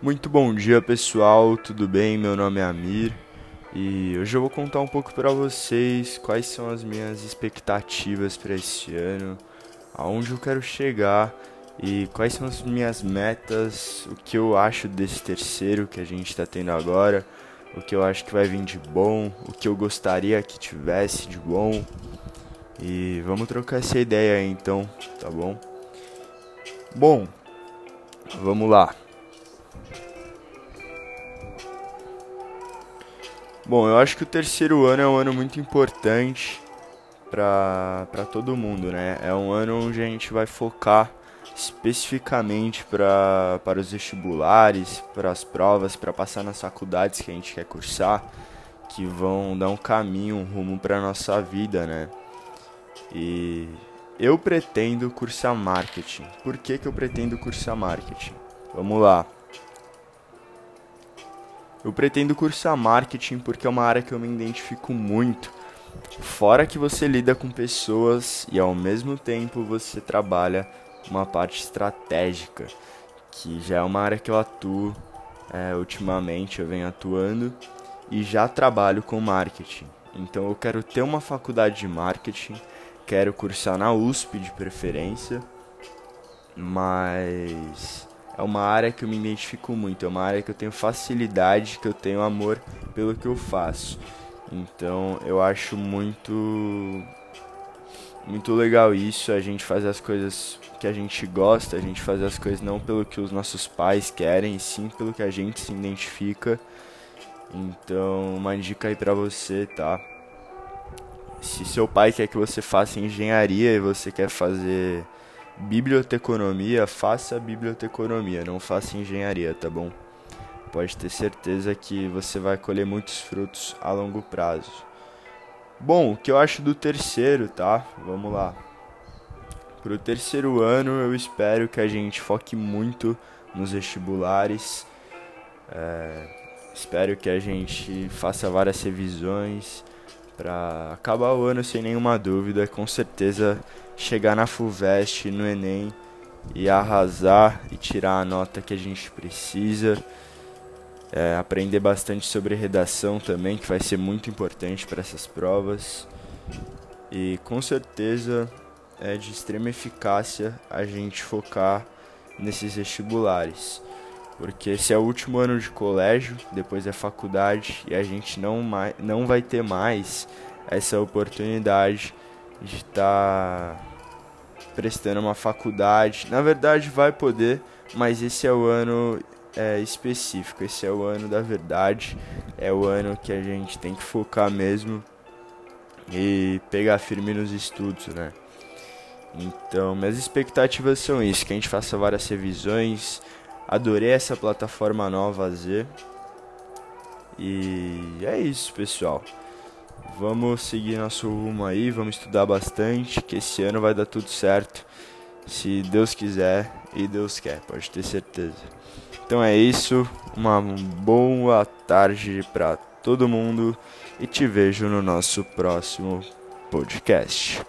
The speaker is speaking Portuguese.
Muito bom dia, pessoal. Tudo bem? Meu nome é Amir e hoje eu vou contar um pouco para vocês quais são as minhas expectativas para esse ano, aonde eu quero chegar e quais são as minhas metas, o que eu acho desse terceiro que a gente está tendo agora, o que eu acho que vai vir de bom, o que eu gostaria que tivesse de bom. E vamos trocar essa ideia aí então, tá bom? Bom, vamos lá. Bom, eu acho que o terceiro ano é um ano muito importante para todo mundo, né? É um ano onde a gente vai focar especificamente pra, para os vestibulares, para as provas, para passar nas faculdades que a gente quer cursar, que vão dar um caminho, um rumo para nossa vida, né? E eu pretendo cursar marketing. Por que, que eu pretendo cursar marketing? Vamos lá. Eu pretendo cursar marketing porque é uma área que eu me identifico muito. Fora que você lida com pessoas e ao mesmo tempo você trabalha uma parte estratégica, que já é uma área que eu atuo é, ultimamente, eu venho atuando e já trabalho com marketing. Então eu quero ter uma faculdade de marketing, quero cursar na USP de preferência, mas é uma área que eu me identifico muito, é uma área que eu tenho facilidade, que eu tenho amor pelo que eu faço. Então eu acho muito muito legal isso, a gente fazer as coisas que a gente gosta, a gente fazer as coisas não pelo que os nossos pais querem, sim pelo que a gente se identifica. Então, uma dica aí pra você, tá? Se seu pai quer que você faça engenharia e você quer fazer biblioteconomia, faça biblioteconomia, não faça engenharia, tá bom? Pode ter certeza que você vai colher muitos frutos a longo prazo. Bom, o que eu acho do terceiro, tá? Vamos lá. Pro terceiro ano, eu espero que a gente foque muito nos vestibulares. É, espero que a gente faça várias revisões para acabar o ano sem nenhuma dúvida, com certeza chegar na FUVEST, no Enem e arrasar e tirar a nota que a gente precisa. É, aprender bastante sobre redação também, que vai ser muito importante para essas provas. E com certeza é de extrema eficácia a gente focar nesses vestibulares. Porque esse é o último ano de colégio, depois é faculdade e a gente não, não vai ter mais essa oportunidade de estar tá prestando uma faculdade. Na verdade, vai poder, mas esse é o ano é, específico, esse é o ano da verdade, é o ano que a gente tem que focar mesmo e pegar firme nos estudos, né? Então, minhas expectativas são isso, que a gente faça várias revisões. Adorei essa plataforma nova Z. E é isso, pessoal. Vamos seguir nosso rumo aí, vamos estudar bastante, que esse ano vai dar tudo certo. Se Deus quiser e Deus quer, pode ter certeza. Então é isso, uma boa tarde para todo mundo e te vejo no nosso próximo podcast.